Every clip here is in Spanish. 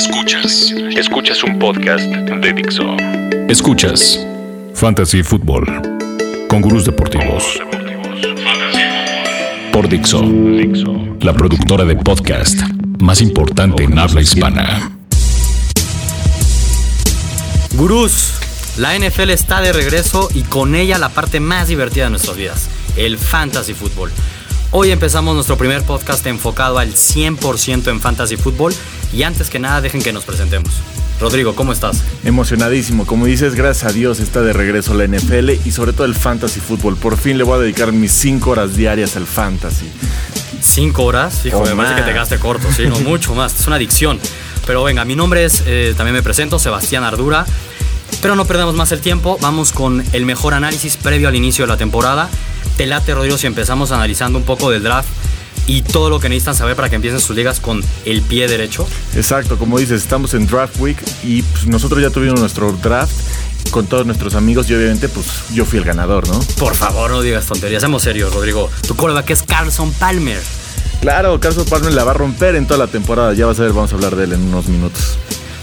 Escuchas. Escuchas un podcast de Dixo. Escuchas Fantasy Football con gurús deportivos. Por Dixo, la productora de podcast más importante en habla hispana. Gurús, la NFL está de regreso y con ella la parte más divertida de nuestras vidas, el fantasy football. Hoy empezamos nuestro primer podcast enfocado al 100% en fantasy football y antes que nada dejen que nos presentemos. Rodrigo, ¿cómo estás? Emocionadísimo, como dices, gracias a Dios está de regreso la NFL y sobre todo el fantasy football. Por fin le voy a dedicar mis 5 horas diarias al fantasy. ¿Cinco horas? Hijo, Oh, me parece man. que te quedaste corto, sí, no mucho más, es una adicción. Pero venga, mi nombre es, eh, también me presento, Sebastián Ardura. Pero no perdamos más el tiempo, vamos con el mejor análisis previo al inicio de la temporada. Te late, Rodrigo, si empezamos analizando un poco del draft y todo lo que necesitan saber para que empiecen sus ligas con el pie derecho. Exacto, como dices, estamos en Draft Week y pues, nosotros ya tuvimos nuestro draft con todos nuestros amigos y obviamente pues yo fui el ganador, ¿no? Por favor, no digas tonterías, seamos serios, Rodrigo. Tu coreback es Carlson Palmer. Claro, Carlos Palmer la va a romper en toda la temporada, ya vas a ver, vamos a hablar de él en unos minutos.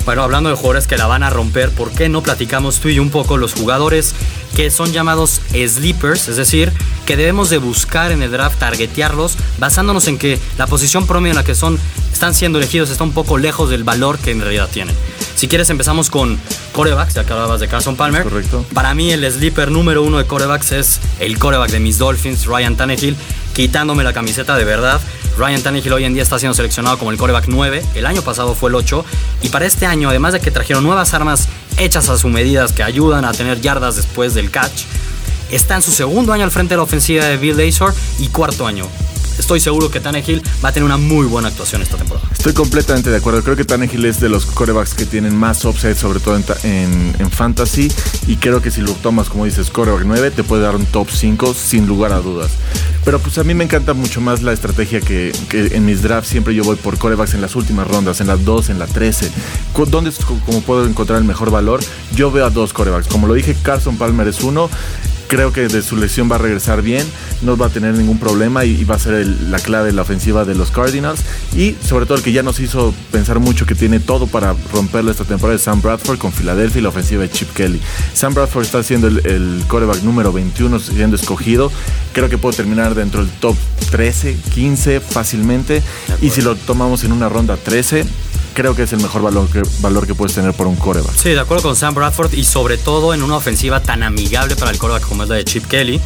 Bueno, hablando de jugadores que la van a romper, ¿por qué no platicamos tú y un poco los jugadores que son llamados sleepers? Es decir, que debemos de buscar en el draft, targetearlos, basándonos en que la posición promedio en la que son, están siendo elegidos está un poco lejos del valor que en realidad tienen. Si quieres empezamos con corebacks, ya que hablabas de Carson Palmer. Correcto. Para mí el sleeper número uno de corebacks es el coreback de mis Dolphins, Ryan Tannehill, quitándome la camiseta de verdad. Ryan Tannehill hoy en día está siendo seleccionado como el coreback 9, el año pasado fue el 8, y para este año, además de que trajeron nuevas armas hechas a su medida que ayudan a tener yardas después del catch, está en su segundo año al frente de la ofensiva de Bill Lazor y cuarto año. Estoy seguro que Tannehill va a tener una muy buena actuación esta temporada. Estoy completamente de acuerdo. Creo que Tannehill es de los corebacks que tienen más upside, sobre todo en, ta- en- en fantasy. Y creo que si lo tomas, como dices, coreback 9, te puede dar un top 5 sin lugar a dudas. Pero pues a mí me encanta mucho más la estrategia que, en mis drafts siempre yo voy por corebacks en las últimas rondas, en las 2, en la 13. Cu- ¿Dónde es co- como puedo encontrar el mejor valor? Yo veo a dos corebacks. Como lo dije, Carson Palmer es uno. Creo que de su lesión va a regresar bien, no va a tener ningún problema y, y va a ser el- la clave de la ofensiva de los Cardinals. Y sobre todo el que ya nos hizo pensar mucho que tiene todo para romperlo esta temporada es Sam Bradford con Filadelfia y la ofensiva de Chip Kelly. Sam Bradford está siendo el, el coreback número 21 siendo escogido. Creo que puede terminar dentro del top 13, 15 fácilmente. Y si lo tomamos en una ronda 13, creo que es el mejor valor que, valor que puedes tener por un coreback. Sí, de acuerdo con Sam Bradford y sobre todo en una ofensiva tan amigable para el quarterback como es la de Chip Kelly.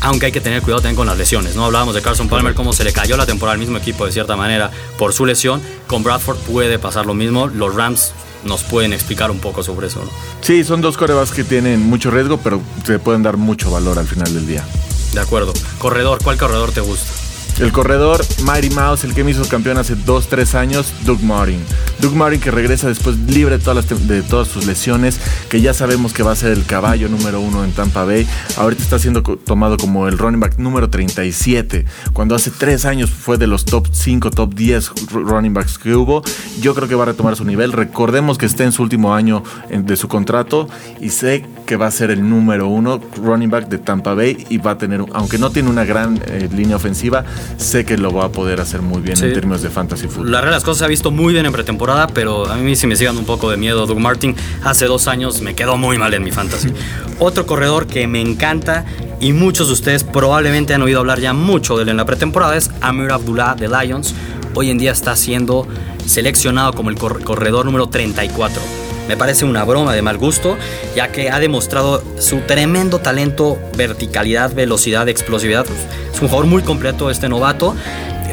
Aunque hay que tener cuidado también con las lesiones, ¿no? Hablábamos de Carson Palmer, cómo se le cayó la temporada al mismo equipo de cierta manera por su lesión. Con Bradford puede pasar lo mismo. Los Rams nos pueden explicar un poco sobre eso, ¿no? Sí, son dos corebacks que tienen mucho riesgo, pero te pueden dar mucho valor al final del día. De acuerdo. Corredor, ¿cuál corredor te gusta? El corredor Mighty Mouse, el que me hizo campeón hace 2-3 años, Doug Martin. Doug Martin que regresa después libre de todas, sus lesiones, que ya sabemos que va a ser el caballo número uno en Tampa Bay. Ahorita está siendo tomado como el running back número 37, cuando hace 3 años fue de los top 5, top 10 r- running backs que hubo. Yo creo que va a retomar su nivel. Recordemos que está en su último año de su contrato y sé que va a ser el número uno running back de Tampa Bay y va a tener, aunque no tiene una gran eh, línea ofensiva, sé que lo va a poder hacer muy bien Sí. en términos de fantasy football. La realidad las cosas se ha visto muy bien en pretemporada, pero a mí sí me sigue dando un poco de miedo. Doug Martin hace dos años me quedó muy mal en mi fantasy. Otro corredor que me encanta y muchos de ustedes probablemente han oído hablar ya mucho de él en la pretemporada es Amir Abdullah de Lions. Hoy en día está siendo seleccionado como el cor- corredor número 34. Me parece una broma de mal gusto, ya que ha demostrado su tremendo talento, verticalidad, velocidad, explosividad. Es un jugador muy completo este novato.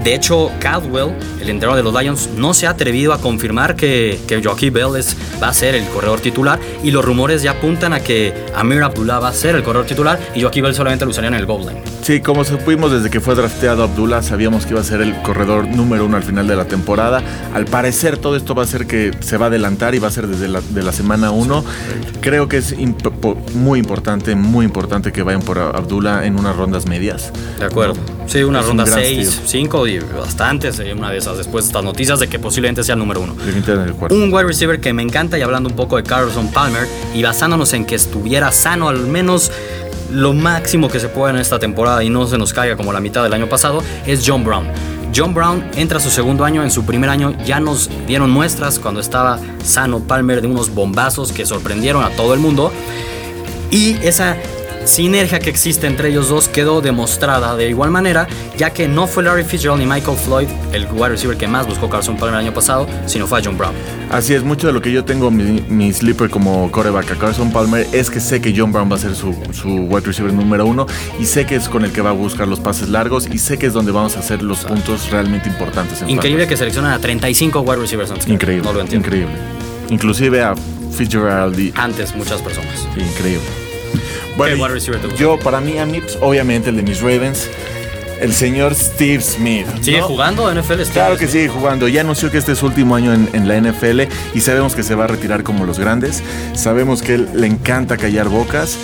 De hecho, Caldwell, el entrenador de los Lions, no se ha atrevido a confirmar que, que Joaquín Bell es- va a ser el corredor titular y los rumores ya apuntan a que Amir Abdullah va a ser el corredor titular y Joaquín Bell solamente lo usarían en el goal line. Sí, como supimos desde que fue drafteado Abdullah, sabíamos que iba a ser el corredor número uno al final de la temporada. Al parecer todo esto va a ser que se va a adelantar y va a ser desde la, de la semana uno. Creo que es imp- muy importante, muy importante que vayan por Abdullah en unas rondas medias. De acuerdo. Sí, una Es ronda gran 6, steal. 5 y bastantes. Una de esas después de estas noticias de que posiblemente sea el número uno. Un wide receiver que me encanta y hablando un poco de Carlson Palmer y basándonos en que estuviera sano al menos lo máximo que se puede en esta temporada y no se nos caiga como la mitad del año pasado es John Brown. John Brown entra a su segundo año, en su primer año ya nos dieron muestras cuando estaba sano Palmer de unos bombazos que sorprendieron a todo el mundo. Y esa sinergia que existe entre ellos dos quedó demostrada de igual manera, ya que no fue Larry Fitzgerald ni Michael Floyd el wide receiver que más buscó Carson Palmer el año pasado, sino fue John Brown. Así es, mucho de lo que yo tengo mi, mi sleeper como coreback a Carson Palmer es que sé que John Brown va a ser su, su wide receiver número uno y sé que es con el que va a buscar los pases largos y sé que es donde vamos a hacer los puntos realmente importantes. En Increíble que seleccionan a 35 wide receivers antes. Increíble. No lo entiendo. Increíble. Inclusive a Fitzgerald y... Antes muchas personas. Increíble. ¿Qué wide receiver te gusta? yo para mí a mí pues, obviamente el de mis Ravens, el señor Steve Smith. ¿Sigue ¿no? jugando NFL? Steve Claro que Smith? sigue jugando. Ya anunció que este es su último año en, en la NFL y sabemos que se va a retirar como los grandes. Sabemos que él le encanta callar bocas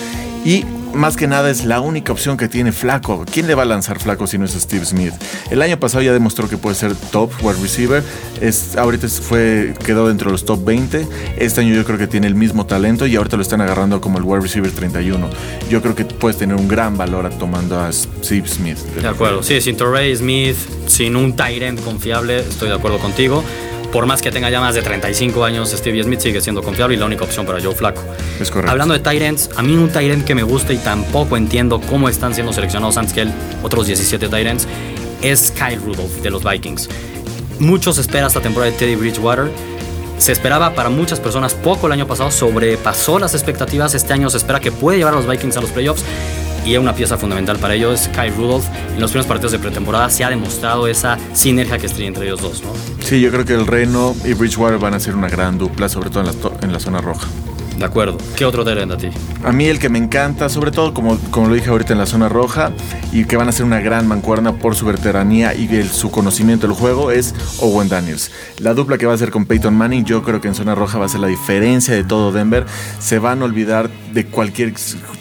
y más que nada es la única opción que tiene Flaco. ¿Quién le va a lanzar Flaco si no es Steve Smith? El año pasado ya demostró que puede ser top wide receiver. Es, ahorita fue, quedó dentro de los top 20. Este año yo creo que tiene el mismo talento y ahorita lo están agarrando como el wide receiver 31. Yo creo que puedes tener un gran valor tomando a Steve Smith. De acuerdo, sí, sin Torrey Smith, sin un tight end confiable, estoy de acuerdo contigo. Por más que tenga ya más de 35 años, Stevie Smith sigue siendo confiable y la única opción para Joe Flaco. Es correcto. Hablando de ends, a mí un end que me gusta y tampoco entiendo cómo están siendo seleccionados antes que él, otros 17 tight ends, es Kyle Rudolph de los Vikings. Muchos esperan esta temporada de Teddy Bridgewater. Se esperaba para muchas personas poco el año pasado, sobrepasó las expectativas. Este año se espera que puede llevar a los Vikings a los playoffs y una pieza fundamental para ello es Kyle Rudolph. En los primeros partidos de pretemporada se ha demostrado esa sinergia que está entre ellos dos. ¿no? Sí, yo creo que el Reno y Bridgewater van a ser una gran dupla, sobre todo en la zona roja. De acuerdo. ¿Qué otro end a ti? A mí el que me encanta, sobre todo como, como lo dije ahorita en la zona roja, y que van a ser una gran mancuerna por su veteranía y el- su conocimiento del juego, es Owen Daniels. La dupla que va a hacer con Peyton Manning, yo creo que en zona roja va a ser la diferencia de todo Denver. Se van a olvidar de cualquier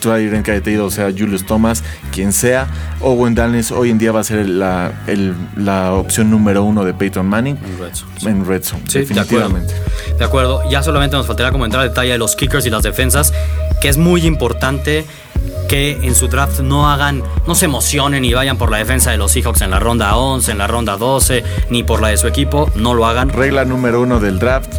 end que haya tenido, o sea, Julius Thomas, quien sea. Owen Daniels hoy en día va a ser la, el- la opción número uno de Peyton Manning En Red Sox. en Red Zone, Sí, de acuerdo. definitivamente. De acuerdo. Ya solamente nos faltaría comentar el detalle de los kickers y las defensas, que es muy importante que en su draft no hagan, no se emocionen y vayan por la defensa de los Seahawks en la ronda 11, en la ronda 12, ni por la de su equipo, no lo hagan. Regla número uno del draft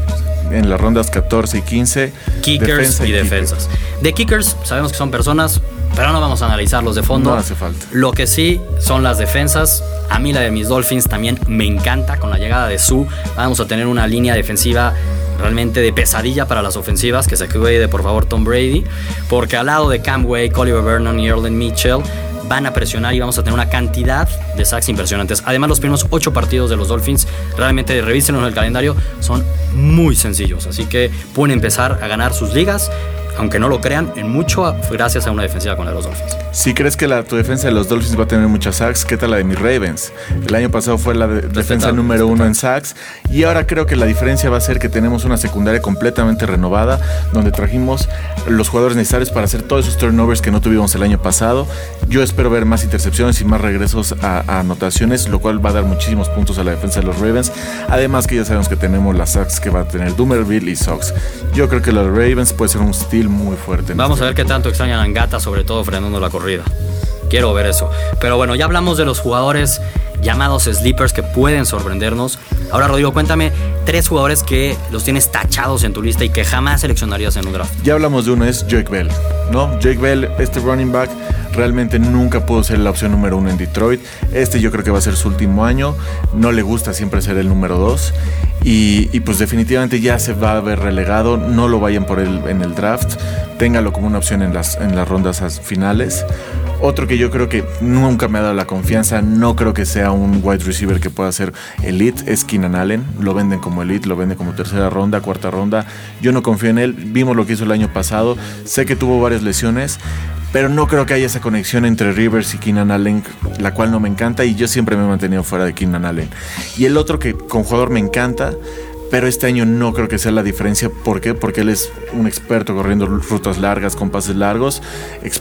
en las rondas 14 y 15. Kickers defensa y kicker. defensas. De kickers, sabemos que son personas, pero no vamos a analizarlos de fondo. No hace falta. Lo que sí son las defensas. A mí la de mis Dolphins también me encanta. Con la llegada de Sue vamos a tener una línea defensiva realmente de pesadilla para las ofensivas. Que se cuide por favor Tom Brady. Porque al lado de Cam Wake, Oliver Vernon y Erlen Mitchell van a presionar y vamos a tener una cantidad de sacks impresionantes. Además, los primeros ocho partidos de los Dolphins, realmente revísenlos en el calendario, son muy sencillos. Así que pueden empezar a ganar sus ligas, aunque no lo crean, en mucho gracias a una defensiva con la de los Dolphins. Si crees que la, tu defensa de los Dolphins va a tener muchas sacks, ¿qué tal la de mis Ravens? El año pasado fue la de- defensa número uno en sacks y ahora creo que la diferencia va a ser que tenemos una secundaria completamente renovada donde trajimos los jugadores necesarios para hacer todos esos turnovers que no tuvimos el año pasado. Yo espero ver más intercepciones y más regresos a, a anotaciones, lo cual va a dar muchísimos puntos a la defensa de los Ravens. Además que ya sabemos que tenemos las sacks que va a tener Dumerville y Sox. Yo creo que los Ravens puede ser un muy fuerte. Vamos este a ver qué tanto extrañan a Angata, sobre todo frenando la corrida. Quiero ver eso. Pero bueno, ya hablamos de los jugadores llamados sleepers que pueden sorprendernos. Ahora, Rodrigo, cuéntame tres jugadores que los tienes tachados en tu lista y que jamás seleccionarías en un draft. Ya hablamos de uno, es Jake Bell, ¿no? Jake Bell, este running back, realmente nunca pudo ser la opción número uno en Detroit. Este yo creo que va a ser su último año. No le gusta siempre ser el número dos. Y, y pues definitivamente ya se va a ver relegado. No lo vayan por él en el draft. Téngalo como una opción en las, en las rondas as- finales. Otro que yo creo que nunca me ha dado la confianza, no creo que sea un wide receiver que pueda ser elite, es Keenan Allen. Lo venden como elite, lo venden como tercera ronda, cuarta ronda. Yo no confío en él. Vimos lo que hizo el año pasado. Sé que tuvo varias lesiones, pero no creo que haya esa conexión entre Rivers y Keenan Allen, la cual no me encanta y yo siempre me he mantenido fuera de Keenan Allen. Y el otro que con jugador me encanta, pero este año no creo que sea la diferencia. ¿Por qué? Porque él es un experto corriendo rutas largas con pases largos,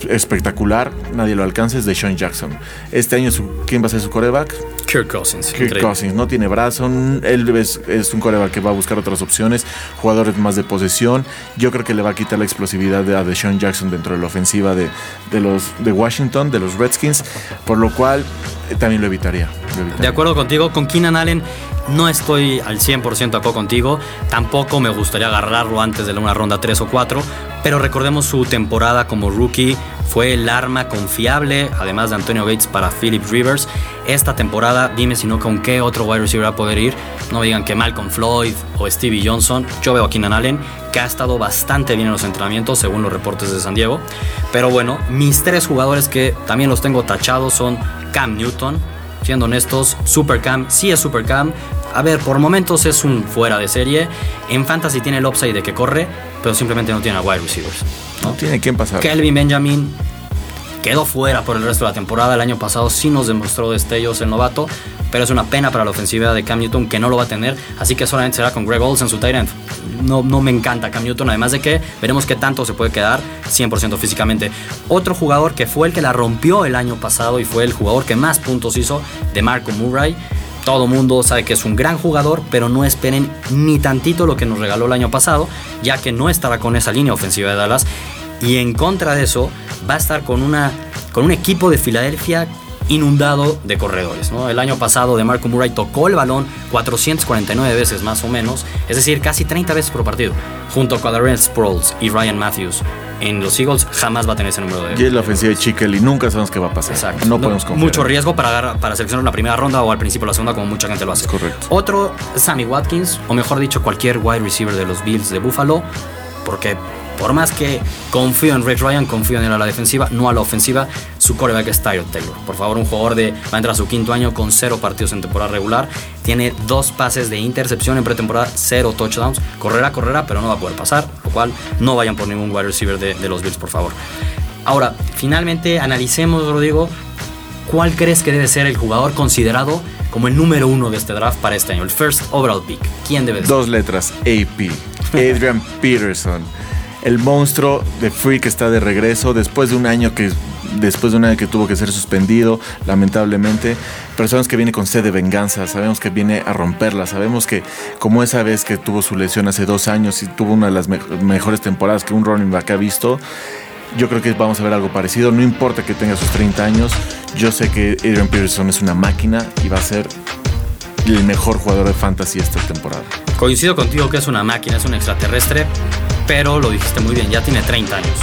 espectacular, nadie lo alcanza, es de Sean Jackson. Este año, su- ¿quién va a ser su coreback? Kirk Cousins. Kirk increíble. Cousins no tiene brazo. Él es, es un coreback que va a buscar otras opciones, jugadores más de posesión. Yo creo que le va a quitar la explosividad de, a Deshaun Jackson dentro de la ofensiva de, de los, de Washington, de los Redskins, por lo cual eh, también lo evitaría, lo evitaría. De acuerdo contigo, con Keenan Allen no estoy al 100% de acuerdo contigo. Tampoco me gustaría agarrarlo antes de una ronda 3 o 4. Pero recordemos su temporada como rookie. Fue el arma confiable, además de Antonio Gates, para Philip Rivers. Esta temporada, dime si no con qué otro wide receiver va a poder ir. No digan que Malcolm Floyd o Stevie Johnson. Yo veo a Keenan Allen, que ha estado bastante bien en los entrenamientos, según los reportes de San Diego. Pero bueno, mis tres jugadores que también los tengo tachados son Cam Newton, siendo honestos, Supercam sí es Supercam. A ver, por momentos es un fuera de serie. En Fantasy tiene el upside de que corre, pero simplemente no tiene a wide receivers. No tiene quién pasar. Kelvin Benjamin quedó fuera por el resto de la temporada. El año pasado sí nos demostró destellos el novato, pero es una pena para la ofensiva de Cam Newton que no lo va a tener. Así que solamente será con Greg Olsen, su tight. No, no me encanta Cam Newton, además de que veremos qué tanto se puede quedar 100% físicamente. Otro jugador que fue el que la rompió el año pasado y fue el jugador que más puntos hizo de Marco Murray. Todo mundo sabe que es un gran jugador, pero no esperen ni tantito lo que nos regaló el año pasado, ya que no estará con esa línea ofensiva de Dallas. Y en contra de eso, va a estar con, una, con un equipo de Filadelfia inundado de corredores. ¿no? El año pasado de Marco Murray tocó el balón 449 veces más o menos, es decir, casi 30 veces por partido, junto con Darrell Sproles y Ryan Matthews. En los Eagles jamás va a tener ese número de... Y es la ofensiva de Chikel y nunca sabemos qué va a pasar. Exacto. No, podemos confiar. Mucho riesgo para, agarrar- para seleccionar en la primera ronda o al principio de la segunda, como mucha gente lo hace. Es correcto. Otro, Sammy Watkins, o mejor dicho, cualquier wide receiver de los Bills de Buffalo, porque por más que confío en Rex Ryan, confío en él a la defensiva, no a la ofensiva, su coreback es Tyler Taylor. Por favor, un jugador de va a entrar a su quinto año con cero partidos en temporada regular, tiene dos pases de intercepción en pretemporada, cero touchdowns, correrá, correrá, pero no va a poder pasar, lo cual no vayan por ningún wide receiver de, de los Bills, por favor. Ahora, finalmente analicemos, Rodrigo, ¿cuál crees que debe ser el jugador considerado como el número uno de este draft para este año? El first overall pick. ¿Quién debe ser? Dos letras, AP. Adrian Peterson. El monstruo de que está de regreso después de un año que después de un año que tuvo que ser suspendido, lamentablemente. Pero sabemos que viene con sed de venganza, sabemos que viene a romperla, sabemos que como esa vez que tuvo su lesión hace dos años y tuvo una de las me- mejores temporadas que un running back ha visto, yo creo que vamos a ver algo parecido. No importa que tenga sus 30 años, yo sé que Adrian Peterson es una máquina y va a ser el mejor jugador de fantasy esta temporada. Coincido contigo que es una máquina, es un extraterrestre, pero lo dijiste muy bien, ya tiene 30 años.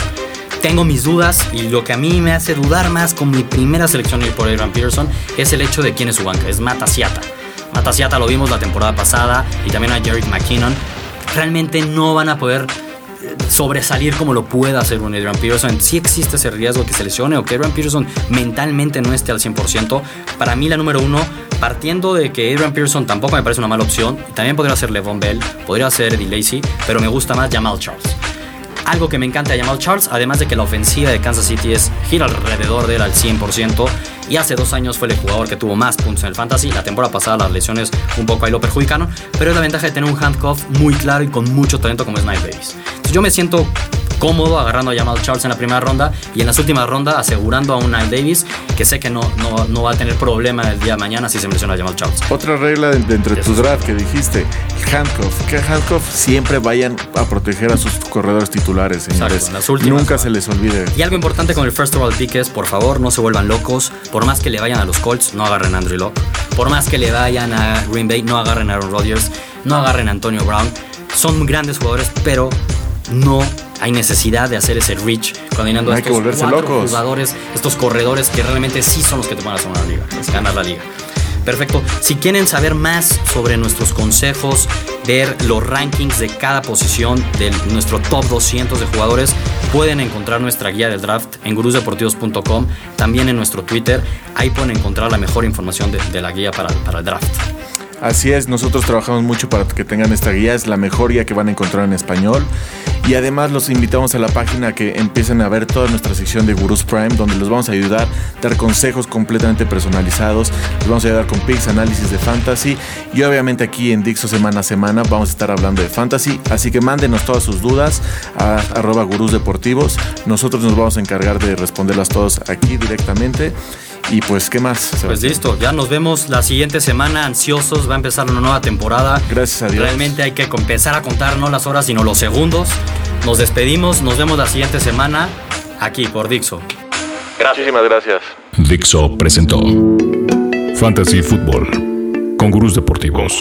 Tengo mis dudas y lo que a mí me hace dudar más con mi primera selección por Adrian Peterson es el hecho de quién es su banca, es Matt Asiata. Matt Asiata lo vimos la temporada pasada y también a Jerick McKinnon. Realmente no van a poder eh, sobresalir como lo pueda hacer un Adrian Peterson. Sí existe ese riesgo que se lesione o que Adrian Peterson mentalmente no esté al 100%. Para mí la número uno, partiendo de que Adrian Peterson tampoco me parece una mala opción, también podría ser Levon Bell, podría ser Eddie Lacy, pero me gusta más Jamal Charles. Algo que me encanta de Jamal Charles, además de que la ofensiva de Kansas City es gira alrededor de él al 100%, y hace dos años fue el jugador que tuvo más puntos en el fantasy. La temporada pasada las lesiones un poco ahí lo perjudicaron, pero es la ventaja de tener un handcuff muy claro y con mucho talento como Knight Davis. Entonces yo me siento cómodo agarrando a Jamal Charles en la primera ronda y en las últimas rondas asegurando a un Knight Davis que sé que no, no, no va a tener problema el día de mañana si se menciona a Jamal Charles. Otra regla de- de tu draft que dijiste, handcuff. Que handcuff siempre vayan a proteger a sus corredores titulares, señores. Exacto, últimas, Nunca ¿no? se les olvide. Y algo importante con el first overall pick es, por favor, no se vuelvan locos. Por más que le vayan a los Colts, no agarren a Andrew Locke. Por más que le vayan a Green Bay, no agarren a Aaron Rodgers. No agarren a Antonio Brown. Son grandes jugadores, pero no hay necesidad de hacer ese reach coordinando No a estos cuatro locos. jugadores, estos corredores que realmente sí son los que te van a hacer una liga, ganar la liga. Perfecto. Si quieren saber más sobre nuestros consejos, ver los rankings de cada posición de nuestro top 200 de jugadores, pueden encontrar nuestra guía del draft en gurusdeportivos.com, también en nuestro Twitter. Ahí pueden encontrar la mejor información de, de la guía para, para el draft. Así es, nosotros trabajamos mucho para que tengan esta guía, es la mejor guía que van a encontrar en español. Y además los invitamos a la página que empiecen a ver toda nuestra sección de Gurus Prime, donde los vamos a ayudar, dar consejos completamente personalizados, los vamos a ayudar con picks, análisis de fantasy. Y obviamente aquí en Dixo semana a semana vamos a estar hablando de fantasy, así que mándenos todas sus dudas a arroba gurús deportivos. Nosotros nos vamos a encargar de responderlas todas aquí directamente. Y pues, ¿qué más? Pues listo, ya nos vemos la siguiente semana, ansiosos, va a empezar una nueva temporada. Gracias a Dios. Realmente hay que empezar a contar no las horas, sino los segundos. Nos despedimos, nos vemos la siguiente semana aquí por Dixo. Gracias. Muchísimas gracias. Dixo presentó Fantasy Football con gurús deportivos.